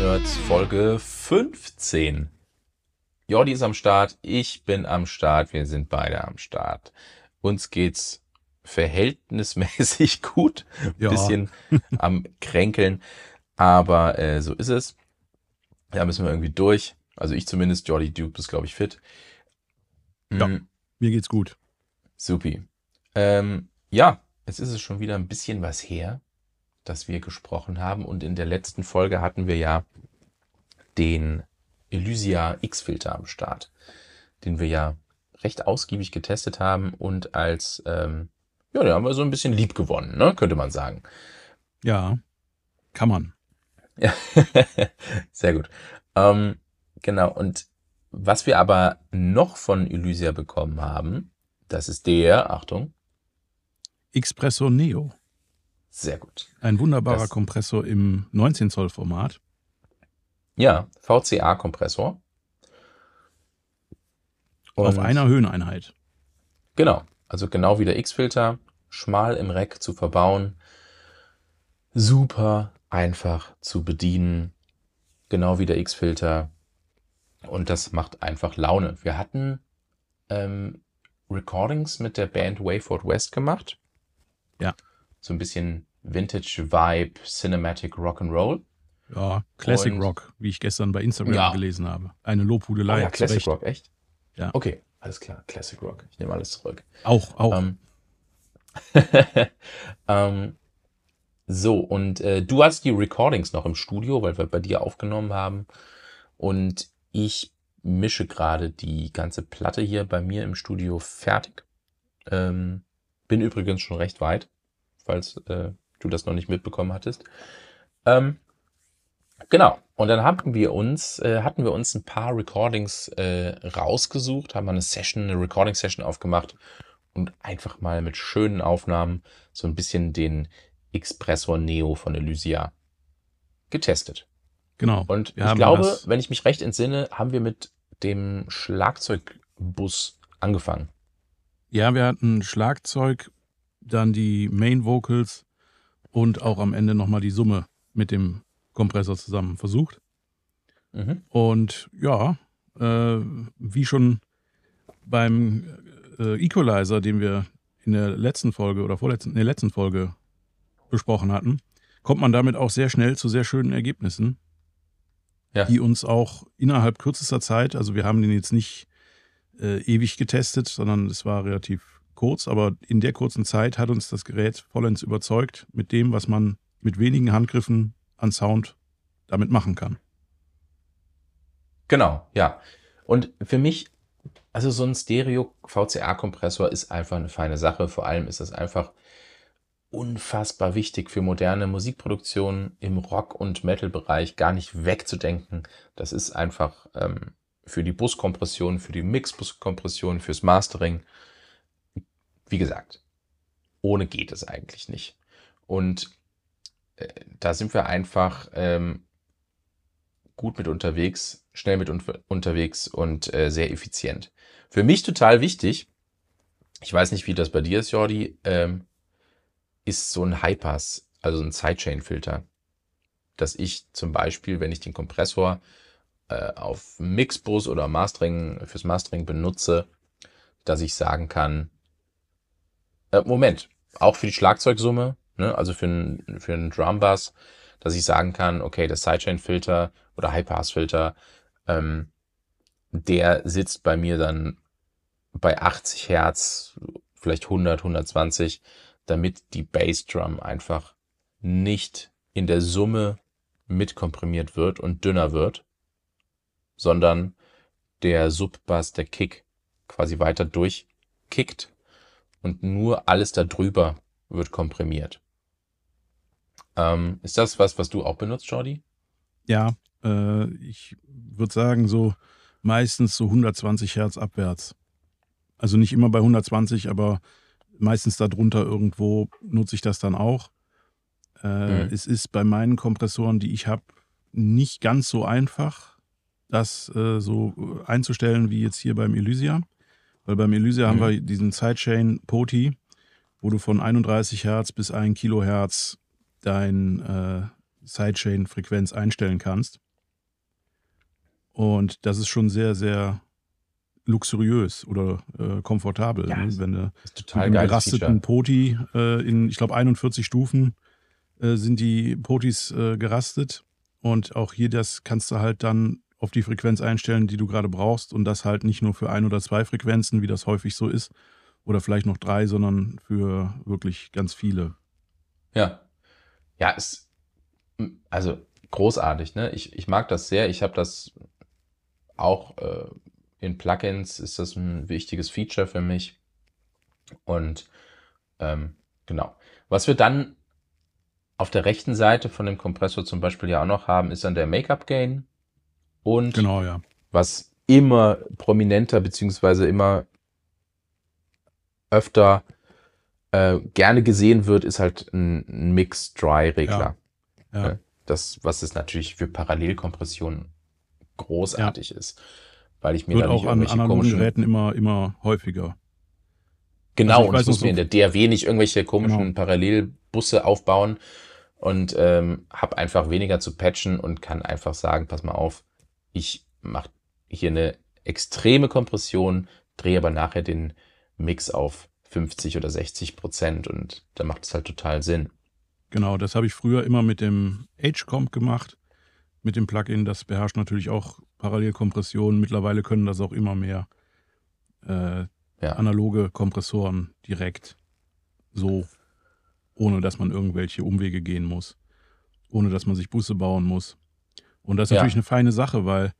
Nerds Folge 15. Jordi ist am Start, ich bin am Start, wir sind beide am Start. Uns geht's verhältnismäßig gut, ein Ja. bisschen am Kränkeln, aber äh, so ist es. Da müssen wir irgendwie durch. Also ich zumindest, Jordi, du bist glaube ich fit. Ja. Mm, Mir geht's gut. Supi. Ähm, ja, jetzt ist es schon wieder ein bisschen was her, dass wir gesprochen haben. Und in der letzten Folge hatten wir ja den Elysia X-Filter am Start, den wir ja recht ausgiebig getestet haben und als, ähm, ja, den haben wir so ein bisschen lieb gewonnen, ne? könnte man sagen. Ja, kann man. Ja, sehr gut. Ähm, genau, und was wir aber noch von Elysia bekommen haben, das ist der, Achtung, Expresso Neo. Sehr gut. Ein wunderbarer Das- Kompressor im 19 Zoll Format. Ja, VCA-Kompressor. Auf einer Höheneinheit. Genau, also genau wie der X-Filter, schmal im Rack zu verbauen, super einfach zu bedienen, genau wie der X-Filter. Und das macht einfach Laune. Wir hatten ähm, Recordings mit der Band Wayford West gemacht. Ja. So ein bisschen Vintage Vibe, Cinematic Rock'n'Roll. Ja, Classic Und- Rock, wie ich gestern bei Instagram Ja. gelesen habe. Eine Lobhudelei. Oh ja, Classic Recht. Rock, echt? Ja. Okay, alles klar, Classic Rock. Ich nehme alles zurück. Auch, auch. Ähm, ähm, so, und äh, du hast die Recordings noch im Studio, weil wir bei dir aufgenommen haben. Und ich mische gerade die ganze Platte hier bei mir im Studio fertig. Ähm, bin übrigens schon recht weit, falls äh, du das noch nicht mitbekommen hattest. Ähm, genau. Und dann hatten wir uns, äh, hatten wir uns ein paar Recordings äh, rausgesucht, haben eine Session, eine Recording-Session aufgemacht und einfach mal mit schönen Aufnahmen so ein bisschen den Expressor Neo von Elysia getestet. genau. Und ich haben glaube, das- wenn ich mich recht entsinne, haben wir mit dem Schlagzeugbus angefangen. Ja, wir hatten Schlagzeug, dann die Main Vocals und auch am Ende nochmal die Summe mit dem Kompressor zusammen versucht. Mhm. Und ja, äh, wie schon beim äh, Equalizer, den wir in der letzten Folge oder vorletzten, in der letzten Folge besprochen hatten, kommt man damit auch sehr schnell zu sehr schönen Ergebnissen, Ja. die uns auch innerhalb kürzester Zeit, also wir haben den jetzt nicht äh, ewig getestet, sondern es war relativ kurz, aber in der kurzen Zeit hat uns das Gerät vollends überzeugt mit dem, was man mit wenigen Handgriffen an Sound damit machen kann. Genau, ja. Und für mich, also so ein Stereo-VCA-Kompressor ist einfach eine feine Sache. Vor allem ist das einfach unfassbar wichtig für moderne Musikproduktion im Rock- und Metal-Bereich gar nicht wegzudenken. Das ist einfach ähm, für die Buskompression, für die Mix-Buskompression, fürs Mastering. Wie gesagt, ohne geht es eigentlich nicht. Und äh, da sind wir einfach ähm, gut mit unterwegs, schnell mit un unterwegs und äh, sehr effizient. Für mich total wichtig, ich weiß nicht, wie das bei dir ist, Jordi, ähm, ist so ein High-Pass, also ein Sidechain-Filter. Dass ich zum Beispiel, wenn ich den Kompressor äh, auf Mixbus oder Mastering, fürs Mastering benutze, dass ich sagen kann, äh, Moment, auch für die Schlagzeugsumme, ne, also für einen für einen Drumbass, dass ich sagen kann, okay, der Sidechain-Filter oder High-Pass-Filter, ähm, der sitzt bei mir dann bei 80 Hertz, vielleicht 100, 120, damit die Bassdrum einfach nicht in der Summe mitkomprimiert wird und dünner wird, sondern der Subbass, der Kick quasi weiter durchkickt und nur alles darüber wird komprimiert. Ähm, ist das was, was du auch benutzt, Jordi? Ja, äh, ich würde sagen, so meistens so 120 Hertz abwärts. Also nicht immer bei 120, aber meistens darunter irgendwo nutze ich das dann auch. Äh, Mhm. Es ist bei meinen Kompressoren, die ich habe, nicht ganz so einfach, das äh, so einzustellen wie jetzt hier beim Elysia. Weil beim Elysia haben Mhm. wir diesen Sidechain Poti, wo du von 31 Hertz bis 1 Kilohertz dein äh, Sidechain-Frequenz einstellen kannst. Und das ist schon sehr, sehr luxuriös oder äh, komfortabel. Ja, ne? Wenn du total mit einem gerasteten. Poti äh, in, ich glaube, 41 Stufen äh, sind die Potis äh, gerastet. Und auch hier das kannst du halt dann auf die Frequenz einstellen, die du gerade brauchst. Und das halt nicht nur für ein oder zwei Frequenzen, wie das häufig so ist, oder vielleicht noch drei, sondern für wirklich ganz viele. Ja. Ja, ist also großartig, ne? Ich, ich mag das sehr. Ich habe das auch äh, in Plugins ist das ein wichtiges Feature für mich. Und ähm, genau. Was wir dann auf der rechten Seite von dem Kompressor zum Beispiel ja auch noch haben, ist dann der Make-up Gain. Und Genau, ja. was immer prominenter beziehungsweise immer öfter äh, gerne gesehen wird, ist halt ein, ein Mix-Dry-Regler. Ja. Ja. Das, was es natürlich für Parallelkompression großartig ist. Weil ich mir Wird da nicht auch an analogen Geräten immer, immer häufiger. genau, Also ich und ich muss mir in der DRW nicht irgendwelche komischen Genau. Parallelbusse aufbauen und ähm, habe einfach weniger zu patchen und kann einfach sagen, pass mal auf, ich mache hier eine extreme Kompression, drehe aber nachher den Mix auf 50 oder 60 Prozent und da macht es halt total Sinn. Genau, das habe ich früher immer mit dem H-Comp gemacht, mit dem Plugin. Das beherrscht natürlich auch Parallelkompressionen. Mittlerweile können das auch immer mehr äh, Ja. analoge Kompressoren direkt so, ohne dass man irgendwelche Umwege gehen muss, ohne dass man sich Busse bauen muss. Und das ist Ja. natürlich eine feine Sache, weil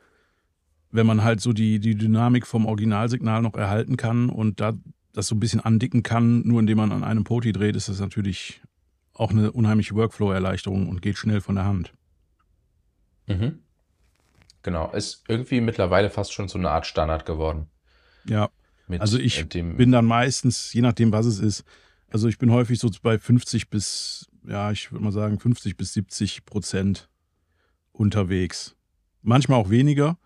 wenn man halt so die, die Dynamik vom Originalsignal noch erhalten kann und da das so ein bisschen andicken kann, nur indem man an einem Poti dreht, ist das natürlich auch eine unheimliche Workflow-Erleichterung und geht schnell von der Hand. Mhm. Genau, ist irgendwie mittlerweile fast schon so eine Art Standard geworden. Ja, Mit Also ich bin dann meistens, je nachdem, was es ist, also ich bin häufig so bei 50 bis, ja, ich würde mal sagen 50 bis 70 Prozent unterwegs. Manchmal auch weniger.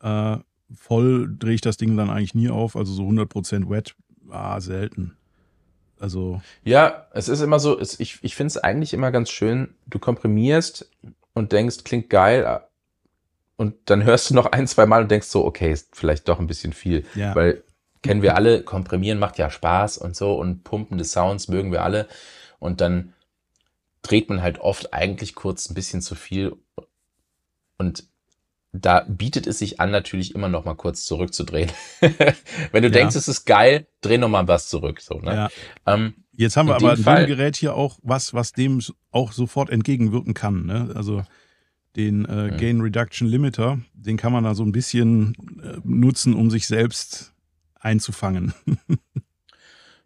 Äh, voll drehe ich das Ding dann eigentlich nie auf, also so 100 Prozent wet, ah, selten. Also, Ja, es ist immer so, es, ich, ich finde es eigentlich immer ganz schön, du komprimierst und denkst, klingt geil, und dann hörst du noch ein, zwei Mal und denkst so, okay, ist vielleicht doch ein bisschen viel. ja, Weil kennen wir alle, komprimieren macht ja Spaß und so und pumpende Sounds mögen wir alle. Und dann dreht man halt oft eigentlich kurz ein bisschen zu viel. Und da bietet es sich an, natürlich immer noch mal kurz zurückzudrehen. Wenn du Ja. denkst, es ist geil, dreh noch mal was zurück. So, ne? ja. ähm, Jetzt haben wir aber dem in Fall- Gerät hier auch was, was dem auch sofort entgegenwirken kann. Ne? Also den äh, Mhm. Gain Reduction Limiter, den kann man da so ein bisschen äh, nutzen, um sich selbst einzufangen.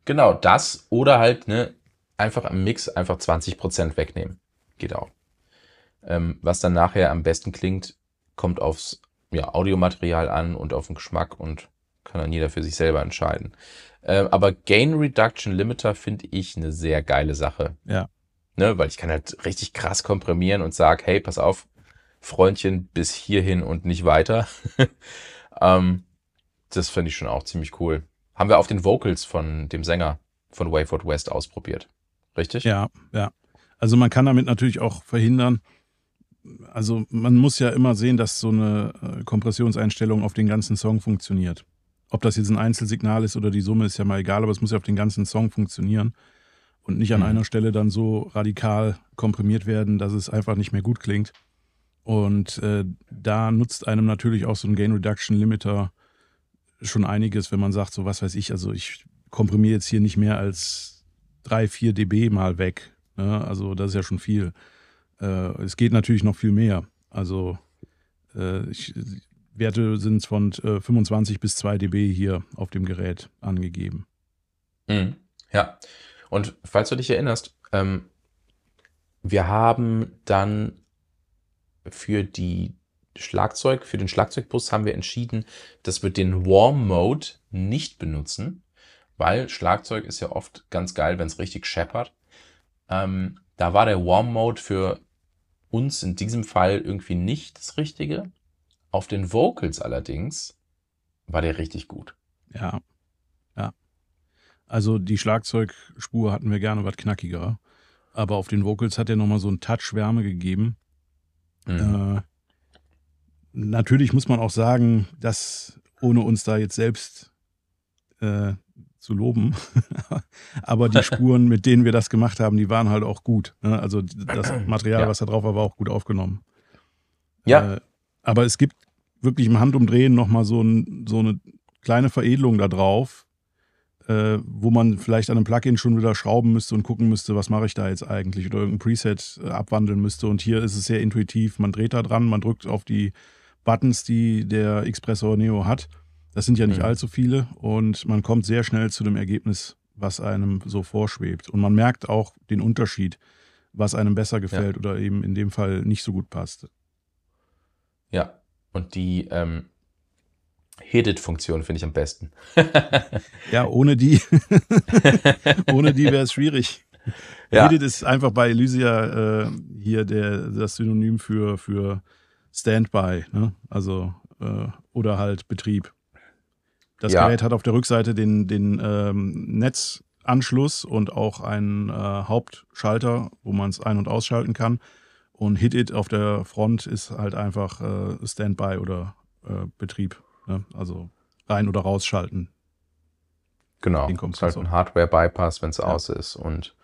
Genau, das oder halt ne, einfach am Mix einfach 20% wegnehmen. Geht auch. Ähm, was dann nachher am besten klingt, kommt aufs ja, Audiomaterial an und auf den Geschmack und kann dann jeder für sich selber entscheiden. Ähm, aber Gain Reduction Limiter finde ich eine sehr geile Sache. Ja. Ne, weil ich kann halt richtig krass komprimieren und sage, hey, pass auf, Freundchen, bis hierhin und nicht weiter. ähm, das finde ich schon auch ziemlich cool. Haben wir auf den Vocals von dem Sänger von Wayford West ausprobiert. Richtig? Ja, ja. Also man kann damit natürlich auch verhindern, also man muss ja immer sehen, dass so eine äh, Kompressionseinstellung auf den ganzen Song funktioniert. Ob das jetzt ein Einzelsignal ist oder die Summe, ist ja mal egal, aber es muss ja auf den ganzen Song funktionieren und nicht an Mhm. einer Stelle dann so radikal komprimiert werden, dass es einfach nicht mehr gut klingt. Und äh, da nutzt einem natürlich auch so ein Gain Reduction Limiter schon einiges, wenn man sagt, so was weiß ich, also ich komprimiere jetzt hier nicht mehr als 3, 4 dB mal weg. Ne? Also das ist ja schon viel. Äh, es geht natürlich noch viel mehr. Also äh, ich, Werte sind von äh, 25 bis 2 dB hier auf dem Gerät angegeben. Mhm. Ja. Und falls du dich erinnerst, ähm, wir haben dann für die Schlagzeug, für den Schlagzeugbus haben wir entschieden, dass wir den Warm Mode nicht benutzen, weil Schlagzeug ist ja oft ganz geil, wenn es richtig scheppert. Ähm, da war der Warm Mode für uns in diesem Fall irgendwie nicht das Richtige. Auf den Vocals allerdings war der richtig gut. Ja. Ja. Also die Schlagzeugspur hatten wir gerne was knackiger. Aber auf den Vocals hat er nochmal so einen Touch Wärme gegeben. Mhm. Äh, natürlich muss man auch sagen, dass ohne uns da jetzt selbst äh, zu loben, aber die Spuren, mit denen wir das gemacht haben, die waren halt auch gut. Ne? Also das Material, ja. was da drauf war, war auch gut aufgenommen. Ja. Äh, aber es gibt wirklich im Handumdrehen nochmal so, ein, so eine kleine Veredelung da drauf, äh, wo man vielleicht an einem Plugin schon wieder schrauben müsste und gucken müsste, was mache ich da jetzt eigentlich oder irgendein Preset äh, abwandeln müsste. Und hier ist es sehr intuitiv. Man dreht da dran, man drückt auf die Buttons, die der Expressor Neo hat. Das sind ja nicht mhm. allzu viele und man kommt sehr schnell zu dem Ergebnis, was einem so vorschwebt. Und man merkt auch den Unterschied, was einem besser gefällt ja. oder eben in dem Fall nicht so gut passt. Ja, und die ähm, Hit-It-Funktion finde ich am besten. ja, ohne die, ohne die wäre es schwierig. Ja. Hit-It ist einfach bei Elysia äh, hier der, das Synonym für, für Standby, ne? also äh, oder halt Betrieb. Das ja. Gerät hat auf der Rückseite den, den ähm, Netzanschluss und auch einen äh, Hauptschalter, wo man es ein- und ausschalten kann. Und Hit-It auf der Front ist halt einfach äh, Standby oder äh, Betrieb. Ne? Also rein- oder rausschalten. Genau. Es ist halt ein Hardware-Bypass, wenn es ja. aus ist. Und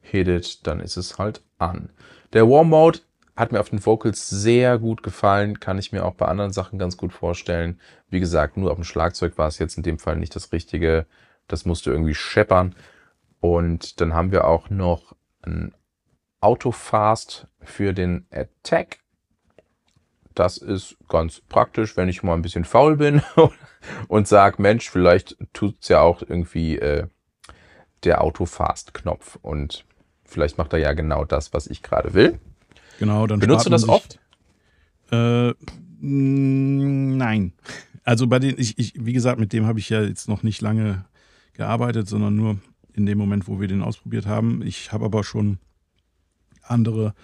Hit-It, dann ist es halt an. Der Warm Mode hat mir auf den Vocals sehr gut gefallen, kann ich mir auch bei anderen Sachen ganz gut vorstellen. Wie gesagt, nur auf dem Schlagzeug war es jetzt in dem Fall nicht das Richtige. Das musste irgendwie scheppern. Und dann haben wir auch noch ein Autofast für den Attack. Das ist ganz praktisch, wenn ich mal ein bisschen faul bin und sage, Mensch, vielleicht tut es ja auch irgendwie äh, der Autofast-Knopf. Und vielleicht macht er ja genau das, was ich gerade will. Genau, dann Benutzt du das oft? Äh, nein. Also bei den, ich, ich, wie gesagt, mit dem habe ich ja jetzt noch nicht lange gearbeitet, sondern nur in dem Moment, wo wir den ausprobiert haben. Ich habe aber schon andere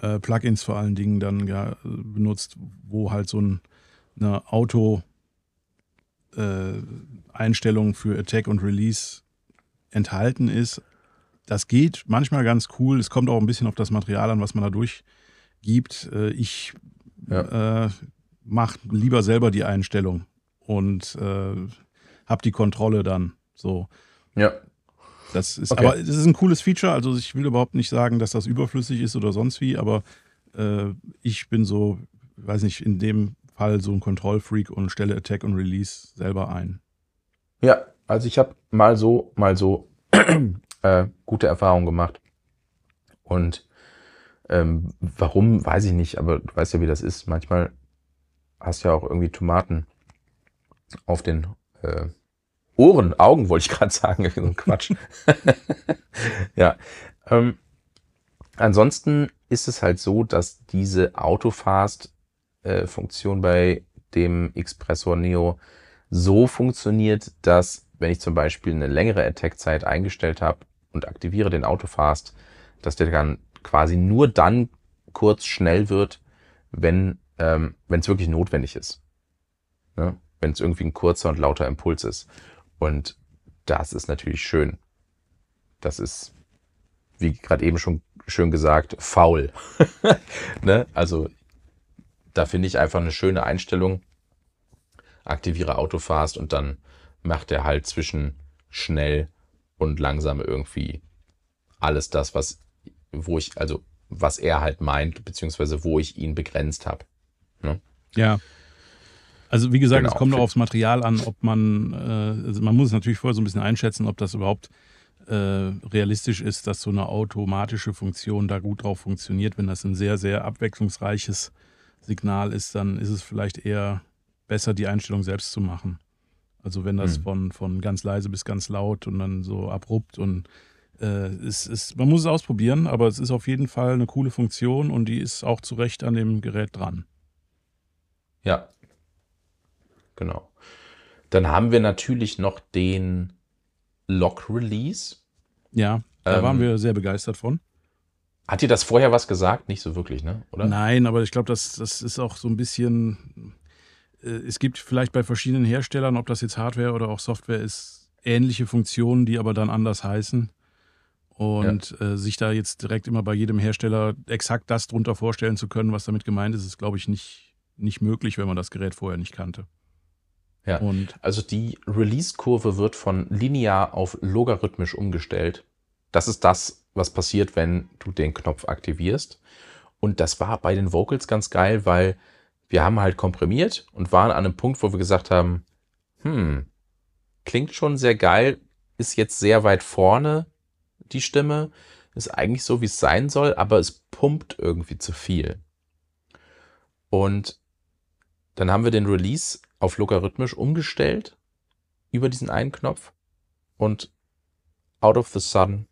äh, Plugins vor allen Dingen dann ja, benutzt, wo halt so ein, eine Auto-Einstellung äh, für Attack und Release enthalten ist. Das geht manchmal ganz cool. Es kommt auch ein bisschen auf das Material an, was man da durchgibt. Äh, ich ja. äh, mache lieber selber die Einstellung und äh, habe die Kontrolle dann. So. Ja. Das ist, okay. aber es ist ein cooles Feature. Also ich will überhaupt nicht sagen, dass das überflüssig ist oder sonst wie, aber äh, ich bin so, weiß nicht, in dem Fall so ein Kontrollfreak und stelle Attack und Release selber ein. Ja, also ich habe mal so, mal so äh, gute Erfahrungen gemacht. Und ähm, warum, weiß ich nicht, aber du weißt ja, wie das ist. Manchmal hast du ja auch irgendwie Tomaten auf den äh, Ohren, Augen wollte ich gerade sagen, so ein Quatsch. ja. Ähm, ansonsten ist es halt so, dass diese Autofast-Funktion äh, bei dem Expressor Neo so funktioniert, dass wenn ich zum Beispiel eine längere Attack-Zeit eingestellt habe und aktiviere den Autofast, dass der dann quasi nur dann kurz schnell wird, wenn ähm, es wirklich notwendig ist. Ne? Wenn es irgendwie ein kurzer und lauter Impuls ist. Und das ist natürlich schön. Das ist, wie gerade eben schon schön gesagt, faul. ne? Also da finde ich einfach eine schöne Einstellung. Aktiviere Autofast und dann macht er halt zwischen schnell und langsam irgendwie alles das, was, wo ich, also was er halt meint, beziehungsweise wo ich ihn begrenzt habe. Ne? Ja. Also wie gesagt, genau. es kommt auch aufs Material an, ob man, äh, also man muss es natürlich vorher so ein bisschen einschätzen, ob das überhaupt äh, realistisch ist, dass so eine automatische Funktion da gut drauf funktioniert. Wenn das ein sehr, sehr abwechslungsreiches Signal ist, dann ist es vielleicht eher besser, die Einstellung selbst zu machen. Also wenn das hm. von, von ganz leise bis ganz laut und dann so abrupt und äh, es ist, man muss es ausprobieren, aber es ist auf jeden Fall eine coole Funktion und die ist auch zu Recht an dem Gerät dran. Ja, genau. Dann haben wir natürlich noch den Lock Release. Ja, da ähm, waren wir sehr begeistert von. Hat dir das vorher was gesagt? Nicht so wirklich, ne? Oder? Nein, aber ich glaube, das, das ist auch so ein bisschen es gibt vielleicht bei verschiedenen Herstellern, ob das jetzt Hardware oder auch Software ist, ähnliche Funktionen, die aber dann anders heißen. Und ja. äh, sich da jetzt direkt immer bei jedem Hersteller exakt das drunter vorstellen zu können, was damit gemeint ist, ist, glaube ich, nicht, nicht möglich, wenn man das Gerät vorher nicht kannte. Ja, und also die Release-Kurve wird von linear auf logarithmisch umgestellt. Das ist das, was passiert, wenn du den Knopf aktivierst. Und das war bei den Vocals ganz geil, weil wir haben halt komprimiert und waren an einem Punkt, wo wir gesagt haben, hm, klingt schon sehr geil, ist jetzt sehr weit vorne die Stimme, ist eigentlich so, wie es sein soll, aber es pumpt irgendwie zu viel. Und dann haben wir den Release auf logarithmisch umgestellt über diesen einen Knopf und out of the sun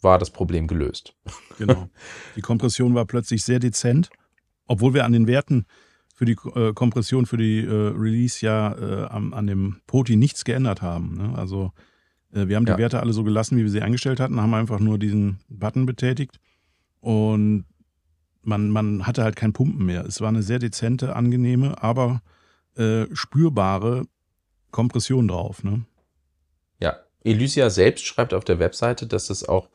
war das Problem gelöst. Genau. Die Kompression war plötzlich sehr dezent, obwohl wir an den Werten für die äh, Kompression für die äh, Release ja äh, an, an, dem Poti nichts geändert haben. Ne? Also äh, wir haben die ja. Werte alle so gelassen, wie wir sie eingestellt hatten, haben einfach nur diesen Button betätigt und man, man hatte halt kein Pumpen mehr. Es war eine sehr dezente, angenehme, aber äh, spürbare Kompression drauf. Ne? Ja, Elysia selbst schreibt auf der Webseite, dass es auch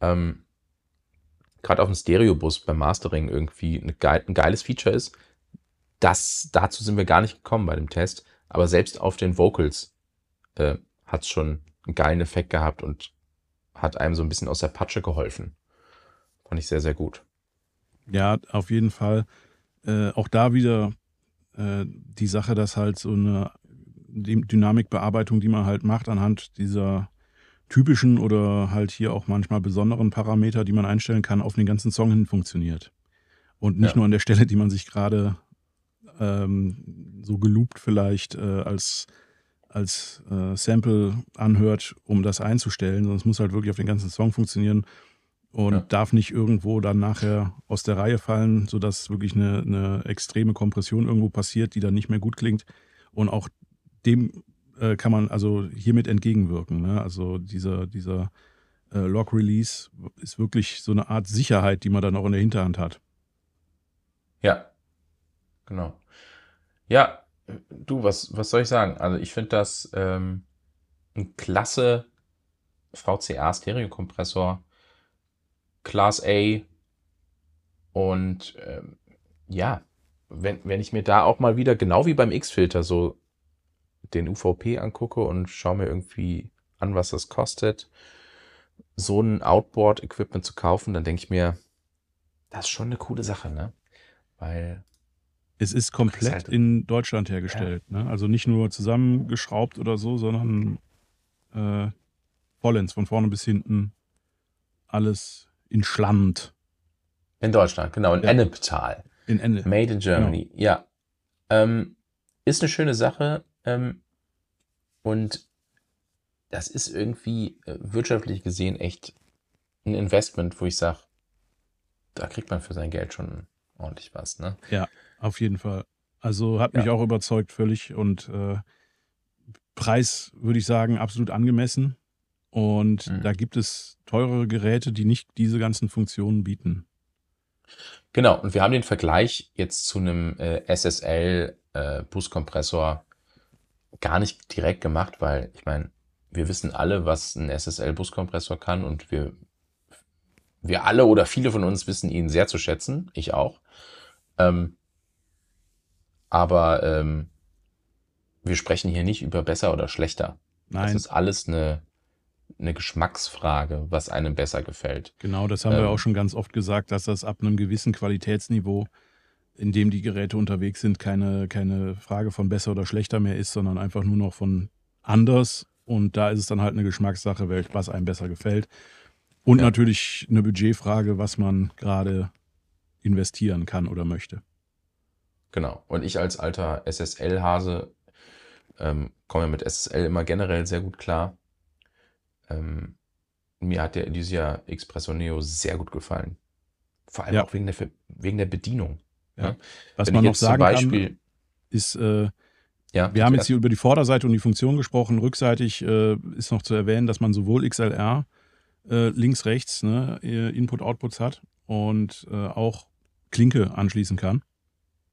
ähm, gerade auf dem Stereobus beim Mastering irgendwie ein geiles Feature ist, das, dazu sind wir gar nicht gekommen bei dem Test, aber selbst auf den Vocals äh, hat es schon einen geilen Effekt gehabt und hat einem so ein bisschen aus der Patsche geholfen. Fand ich sehr, sehr gut. Ja, auf jeden Fall. Äh, auch da wieder äh, die Sache, dass halt so eine Dynamikbearbeitung, die man halt macht, anhand dieser typischen oder halt hier auch manchmal besonderen Parameter, die man einstellen kann, auf den ganzen Song hin funktioniert. Und nicht ja. nur an der Stelle, die man sich gerade ähm, so geloopt vielleicht äh, als, als äh, Sample anhört, um das einzustellen, sondern es muss halt wirklich auf den ganzen Song funktionieren und ja. darf nicht irgendwo dann nachher aus der Reihe fallen, sodass wirklich eine, eine extreme Kompression irgendwo passiert, die dann nicht mehr gut klingt. Und auch dem äh, kann man also hiermit entgegenwirken. Ne? Also dieser, dieser äh, Log-Release ist wirklich so eine Art Sicherheit, die man dann auch in der Hinterhand hat. Ja, genau. Ja, du, was, was soll ich sagen? Also ich finde das ähm, ein klasse VCA-Stereokompressor, Class A und ähm, ja, wenn, wenn ich mir da auch mal wieder, genau wie beim X-Filter, so den UVP angucke und schaue mir irgendwie an, was das kostet, so ein Outboard-Equipment zu kaufen, dann denke ich mir, das ist schon eine coole Sache, ne? Weil es ist komplett halt, in Deutschland hergestellt. Ja. Ne? Also nicht nur zusammengeschraubt oder so, sondern äh, vollends, von vorne bis hinten alles in Schland. In Deutschland, genau, in ja. Ennepetal. In Enne. Made in Germany, genau. ja. Ähm, ist eine schöne Sache. Ähm, und das ist irgendwie äh, wirtschaftlich gesehen echt ein Investment, wo ich sage, da kriegt man für sein Geld schon ordentlich was, ne? Ja, auf jeden Fall. Also hat mich ja. auch überzeugt völlig und äh, Preis würde ich sagen absolut angemessen. Und mhm. da gibt es teurere Geräte, die nicht diese ganzen Funktionen bieten. Genau, und wir haben den Vergleich jetzt zu einem äh, SSL äh, Buskompressor gar nicht direkt gemacht, weil ich meine, wir wissen alle, was ein SSL Buskompressor kann und wir wir alle oder viele von uns wissen ihn sehr zu schätzen, ich auch. Ähm, aber ähm, wir sprechen hier nicht über besser oder schlechter. Nein. Das ist alles eine, eine Geschmacksfrage, was einem besser gefällt. Genau, das haben ähm, wir auch schon ganz oft gesagt, dass das ab einem gewissen Qualitätsniveau, in dem die Geräte unterwegs sind, keine, keine Frage von besser oder schlechter mehr ist, sondern einfach nur noch von anders. Und da ist es dann halt eine Geschmackssache, was einem besser gefällt. Und ja. natürlich eine Budgetfrage, was man gerade investieren kann oder möchte. Genau. Und ich als alter SSL-Hase ähm, komme mit SSL immer generell sehr gut klar. Ähm, mir hat der Elysia Expresso Neo sehr gut gefallen. Vor allem ja. auch wegen der, wegen der Bedienung. Ja. Was Wenn man noch sagen Beispiel, kann, ist, äh, ja, wir haben jetzt hier über die Vorderseite und die Funktion gesprochen. Rückseitig äh, ist noch zu erwähnen, dass man sowohl XLR äh, links, rechts ne, Input-Outputs hat und äh, auch Klinke anschließen kann.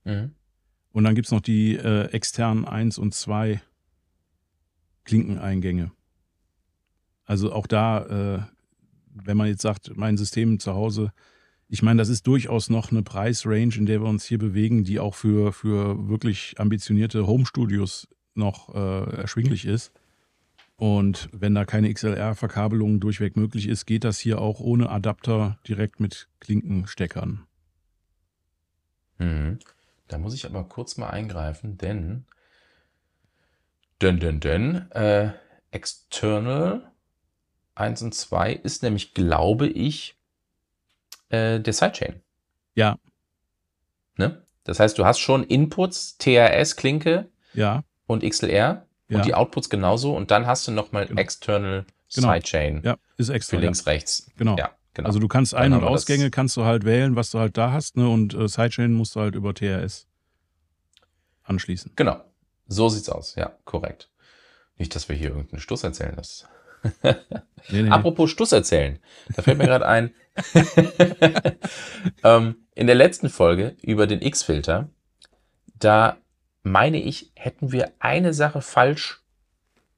Mhm. Und dann gibt es noch die äh, externen 1 und 2 Klinkeneingänge. Also auch da, äh, wenn man jetzt sagt, mein System zu Hause ich meine, das ist durchaus noch eine Preisrange, in der wir uns hier bewegen, die auch für, für wirklich ambitionierte Home-Studios noch äh, erschwinglich ist. Und wenn da keine XLR-Verkabelung durchweg möglich ist, geht das hier auch ohne Adapter direkt mit Klinkensteckern. Mhm. Da muss ich aber kurz mal eingreifen, denn, denn, denn, denn, äh, External 1 und 2 ist nämlich, glaube ich, äh, der Sidechain. Ja. Ne? Das heißt, du hast schon Inputs, TRS-Klinke Ja, und XLR ja, und die Outputs genauso und dann hast du nochmal Genau. External Genau. Sidechain ja, ist für extra. Ja. links, rechts. Genau. Ja, genau. Also du kannst Ein- und Ausgänge kannst du halt wählen, was du halt da hast, ne? Und äh, Sidechain musst du halt über TRS anschließen. Genau. So sieht's aus. Ja, korrekt. Nicht, dass wir hier irgendeinen Stuss erzählen. Das Nee, nee. Apropos Stuss erzählen, da fällt mir gerade ein. ähm, in der letzten Folge über den X-Filter, da meine ich, hätten wir eine Sache falsch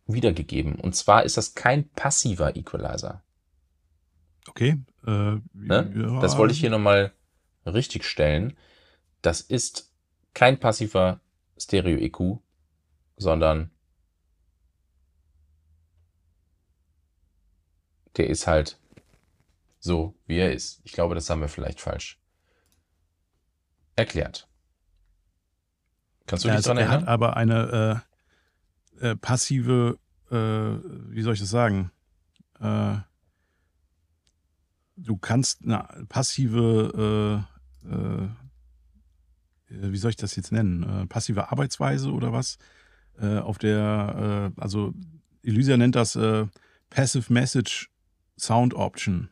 wiedergegeben. Und zwar ist das kein passiver Equalizer. Okay. Äh, Ne? ja, Das wollte ich hier nochmal richtig stellen. Das ist kein passiver Stereo-EQ, sondern der ist halt so, wie er ist. Ich glaube, das haben wir vielleicht falsch erklärt. Kannst du Ja, dich also daran er hat erinnern? aber eine äh, äh, passive, äh, wie soll ich das sagen? Äh, du kannst eine passive, äh, äh, wie soll ich das jetzt nennen? Passive Arbeitsweise oder was? Auf der, also Elysia nennt das Passive Message Sound Option.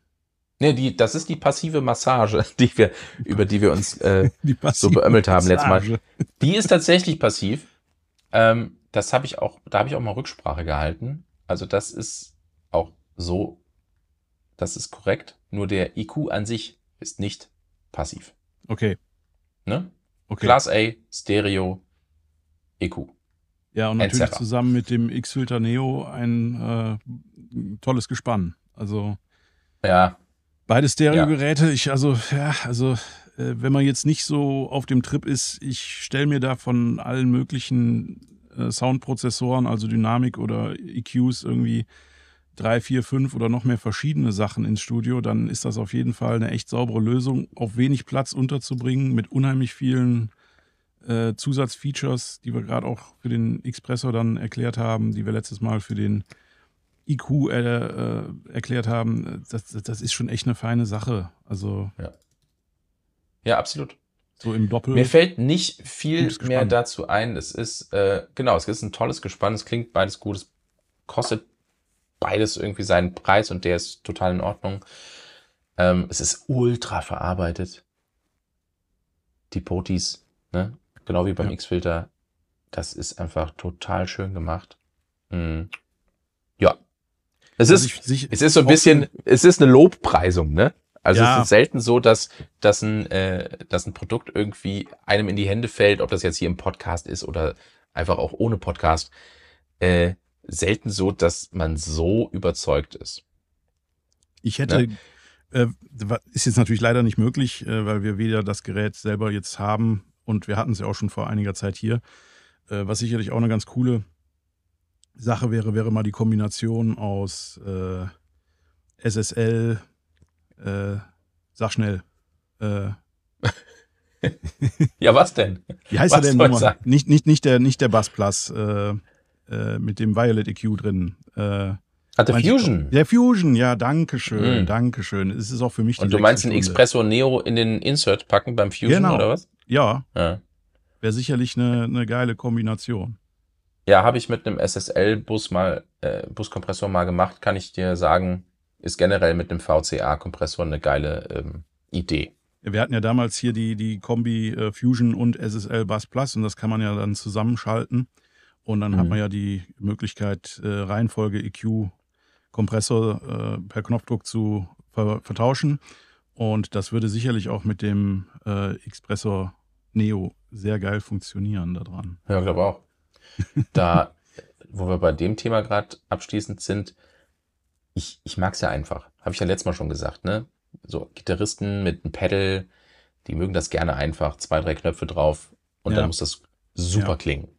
Nee, die, das ist die passive Massage, die wir, über die wir uns äh, passive beömmelt haben letztes Mal. Die ist tatsächlich passiv. Ähm, das habe ich auch, da habe ich auch mal Rücksprache gehalten. Also das ist auch so, das ist korrekt. Nur der IQ an sich ist nicht passiv. Okay, Ne? okay. Class A, Stereo, EQ. Ja, und natürlich etc. zusammen mit dem X-Filter Neo ein äh, tolles Gespann. Also Ja, beide Stereogeräte, ich, also, ja, also, äh, wenn man jetzt nicht so auf dem Trip ist, ich stelle mir da von allen möglichen äh, Soundprozessoren, also Dynamik oder EQs irgendwie drei, vier, fünf oder noch mehr verschiedene Sachen ins Studio, dann ist das auf jeden Fall eine echt saubere Lösung, auf wenig Platz unterzubringen, mit unheimlich vielen äh, Zusatzfeatures, die wir gerade auch für den Expressor dann erklärt haben, die wir letztes Mal für den IQ äh, äh, erklärt haben. Das, das, ist schon echt eine feine Sache. Also ja, absolut. so im Doppel. Mir fällt nicht viel mehr dazu ein. Es ist, äh, genau, es ist ein tolles Gespann. Es klingt beides gut. Es kostet beides irgendwie seinen Preis und der ist total in Ordnung. Ähm, es ist ultra verarbeitet. Die Potis, ne? Genau wie beim Ja. X-Filter. Das ist einfach total schön gemacht. Mhm. Es Also ist, ich- sich- es ist so ein bisschen, es ist eine Lobpreisung, ne? Also Ja. es ist selten so, dass, dass, ein, äh, dass ein Produkt irgendwie einem in die Hände fällt, ob das jetzt hier im Podcast ist oder einfach auch ohne Podcast. Äh, selten so, dass man so überzeugt ist. Ich hätte, Ne? äh, ist jetzt natürlich leider nicht möglich, äh, weil wir weder das Gerät selber jetzt haben und wir hatten es ja auch schon vor einiger Zeit hier. Äh, was sicherlich auch eine ganz coole Sache wäre, wäre mal die Kombination aus äh, SSL, äh, sag schnell, äh, Ja, was denn? wie heißt Was er denn ich nochmal? Nicht, nicht, nicht, der, nicht der Bass Plus äh, äh, mit dem Violet EQ drin. Äh, meinst du- Fusion. Der Fusion, ja, danke schön, Mm. danke schön. Es ist auch für mich die Und du meinst den. Expresso Neo in den Insert packen beim Fusion Genau. oder was? Ja, Ja, wäre sicherlich eine, eine geile Kombination. Ja habe ich mit einem SSL-Bus mal, äh, Buskompressor mal gemacht, kann ich dir sagen, ist generell mit einem VCA-Kompressor eine geile ähm, Idee. Wir hatten ja damals hier die, die Kombi äh, Fusion und SSL Bass Plus und das kann man ja dann zusammenschalten. Und dann hat Mhm. man ja die Möglichkeit, äh, Reihenfolge EQ Kompressor äh, per Knopfdruck zu ver vertauschen. Und das würde sicherlich auch mit dem äh, Expressor Neo sehr geil funktionieren da dran. Ja, ich glaube auch. Da, wo wir bei dem Thema gerade abschließend sind, ich, ich mag es ja einfach. Habe ich ja letztes Mal schon gesagt, ne? so Gitarristen mit einem Pedal, die mögen das gerne einfach, zwei, drei Knöpfe drauf und Ja. dann muss das super Ja. klingen.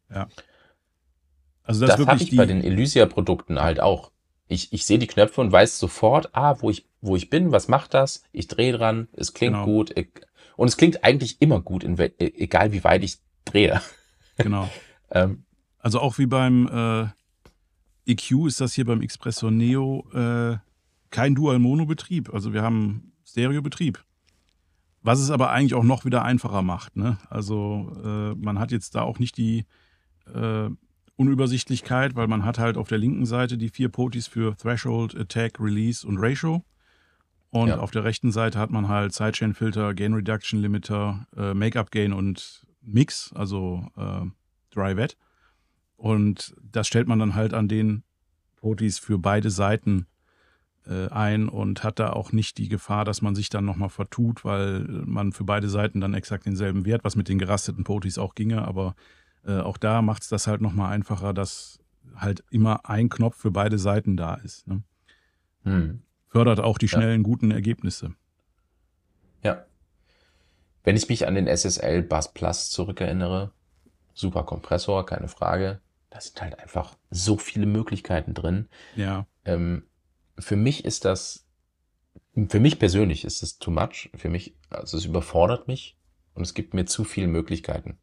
Also das, Das, habe ich bei die, den Elysia-Produkten halt auch. Ich, ich sehe die Knöpfe und weiß sofort, ah, wo ich, wo ich bin, was macht das? Ich drehe dran, es klingt Genau. gut. Ich, und es klingt eigentlich immer gut, e- egal wie weit ich drehe. genau. Ähm, Also auch wie beim äh, EQ ist das hier beim Expresso Neo äh, kein Dual-Mono-Betrieb. Also wir haben Stereo-Betrieb. Was es aber eigentlich auch noch wieder einfacher macht. Ne? Also äh, man hat jetzt da auch nicht die äh, Unübersichtlichkeit, weil man hat halt auf der linken Seite die vier Potis für Threshold, Attack, Release und Ratio. Und Ja. auf der rechten Seite hat man halt Sidechain-Filter, Gain Reduction Limiter, äh, Make-up Gain und Mix, also äh, Dry Wet. Und das stellt man dann halt an den Potis für beide Seiten äh, ein und hat da auch nicht die Gefahr, dass man sich dann nochmal vertut, weil man für beide Seiten dann exakt denselben Wert, was mit den gerasteten Potis auch ginge. Aber äh, auch da macht es das halt nochmal einfacher, dass halt immer ein Knopf für beide Seiten da ist. Ne? hm. Fördert auch die Ja. schnellen, guten Ergebnisse. Ja. Wenn ich mich an den SSL Bass Plus zurückerinnere, super Kompressor, keine Frage. Da sind halt einfach so viele Möglichkeiten drin. Ja, Ähm, für mich ist das, für mich persönlich ist es too much. Für mich, also es überfordert mich und es gibt mir zu viele Möglichkeiten.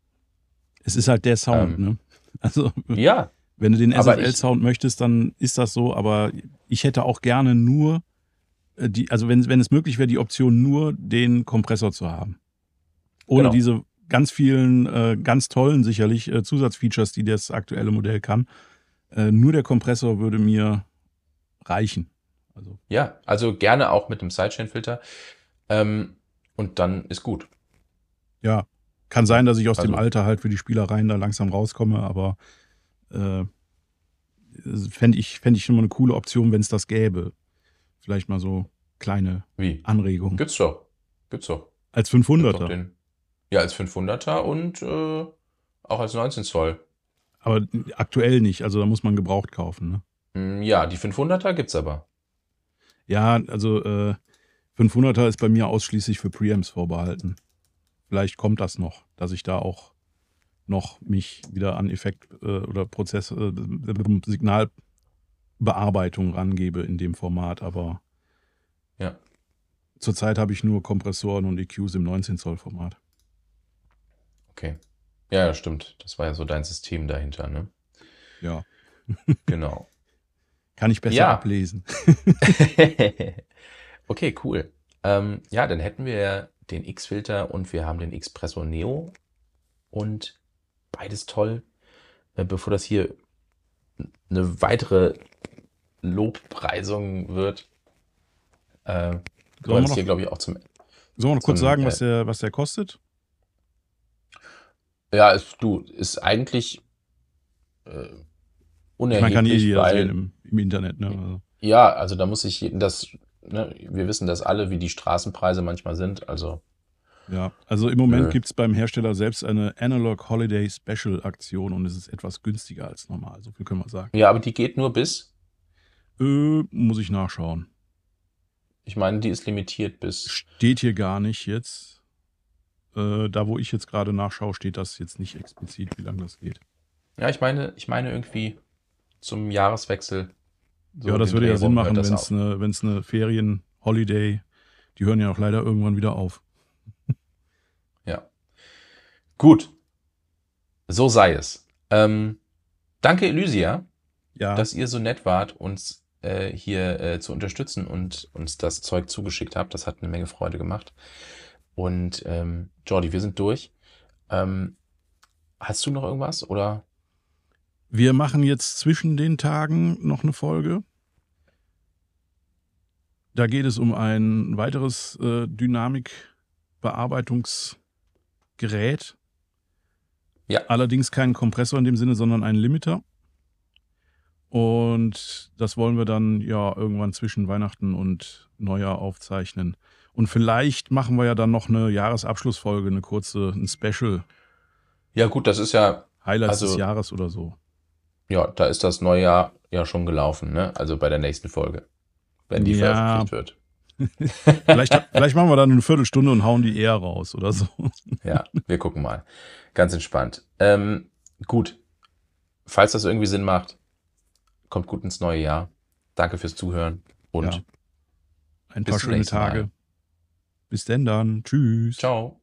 es ist halt der Sound. Ähm, ne? Also Ja, Wenn du den SFL-Sound möchtest, dann ist das so, aber ich hätte auch gerne nur äh, die, also wenn, wenn es möglich wäre, die Option nur den Kompressor zu haben. Ohne Genau. diese ganz vielen, äh, ganz tollen sicherlich äh, Zusatzfeatures, die das aktuelle Modell kann. Äh, nur der Kompressor würde mir reichen. Also, ja, also gerne auch mit dem Sidechain-Filter. Ähm, und dann ist gut. ja, kann sein, dass ich aus dem Also- Alter halt für die Spielereien da langsam rauskomme, aber äh, fände ich, fänd ich schon mal eine coole Option, wenn es das gäbe. Vielleicht mal so kleine Wie? Anregungen. Gibt's doch. Gibt's doch. Als Gibt's doch 500er. Ja, als 500er und äh, auch als 19 Zoll. Aber aktuell nicht. Also da muss man gebraucht kaufen. Ne? Hm, Ja, die 500er gibt's aber. Ja, also äh, 500er ist bei mir ausschließlich für Preamps vorbehalten. Vielleicht kommt das noch, dass ich da auch noch mich wieder an Effekt äh, oder Prozess, äh, Signalbearbeitung rangebe in dem Format. Aber Ja. zurzeit habe ich nur Kompressoren und EQs im 19 Zoll Format. Okay. Ja, ja, stimmt. Das war ja so dein System dahinter, ne? Ja, Genau. kann ich besser Ja. ablesen. okay, cool. Ähm, ja, dann hätten wir den X-Filter und wir haben den Xpresso Neo und beides toll. Äh, bevor das hier eine weitere Lobpreisung wird, äh, wir noch, hier, glaube ich, auch zum. sollen wir noch kurz sagen, äh, was der, was der kostet? Ja, ist, du, ist eigentlich äh, Ich unerheblich, meine, kann jeder weil, sehen im, im Internet. Ne? Also, Ja, also da muss ich das, ne, wir wissen das alle, wie die Straßenpreise manchmal sind. Also, ja, also im Moment gibt es beim Hersteller selbst eine Analog Holiday Special Aktion und es ist etwas günstiger als normal. So viel können wir sagen. ja, aber die geht nur bis, Äh, muss ich nachschauen. ich meine, die ist limitiert bis, Steht hier gar nicht jetzt. Äh, da, wo ich jetzt gerade nachschaue, steht das jetzt nicht explizit, wie lange das geht. ja, ich meine, ich meine irgendwie zum Jahreswechsel. So ja, das würde ja Sinn machen, wenn es eine, wenn's eine Ferien-Holiday, die hören ja auch leider irgendwann wieder auf. Ja. Gut. So sei es. Ähm, danke, Elysia, Ja, dass ihr so nett wart, uns äh, hier äh, zu unterstützen und uns das Zeug zugeschickt habt. Das hat eine Menge Freude gemacht. Und ähm, Jordi, wir sind durch. Ähm, hast du noch irgendwas oder? wir machen jetzt zwischen den Tagen noch eine Folge. Da geht es um ein weiteres äh, Dynamikbearbeitungsgerät. Ja. Allerdings keinen Kompressor in dem Sinne, sondern einen Limiter. Und das wollen wir dann ja irgendwann zwischen Weihnachten und Neujahr aufzeichnen. Und vielleicht machen wir ja dann noch eine Jahresabschlussfolge, eine kurze, ein Special, Ja, gut, das ist ja, Highlights Also- des Jahres oder so. ja, da ist das Neujahr ja schon gelaufen, ne? Also bei der nächsten Folge, wenn die Ja. veröffentlicht wird. vielleicht, vielleicht machen wir dann eine Viertelstunde und hauen die eher raus oder so. Ja, wir gucken mal. Ganz entspannt. Ähm, gut. Falls das irgendwie Sinn macht, kommt gut ins neue Jahr. Danke fürs Zuhören und Ja. Ein paar schöne nächsten Mal. Bis denn dann. Tschüss. ciao.